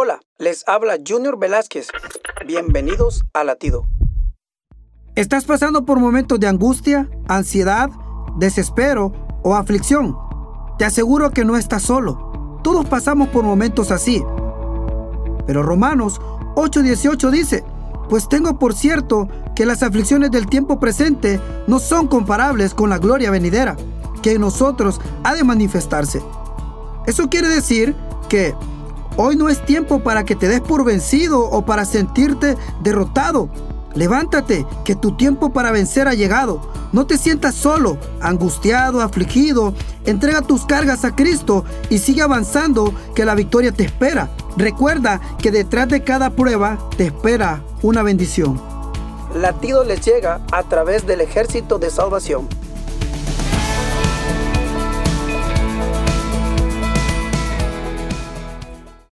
Hola, les habla Junior Velázquez. Bienvenidos a Latido. ¿Estás pasando por momentos de angustia, ansiedad, desespero o aflicción? Te aseguro que no estás solo. Todos pasamos por momentos así. Pero Romanos 8:18 dice, pues tengo por cierto que las aflicciones del tiempo presente no son comparables con la gloria venidera, que en nosotros ha de manifestarse. Eso quiere decir que hoy no es tiempo para que te des por vencido o para sentirte derrotado. Levántate, que tu tiempo para vencer ha llegado. No te sientas solo, angustiado, afligido. Entrega tus cargas a Cristo y sigue avanzando, que la victoria te espera. Recuerda que detrás de cada prueba te espera una bendición. Latido les llega a través del ejército de salvación.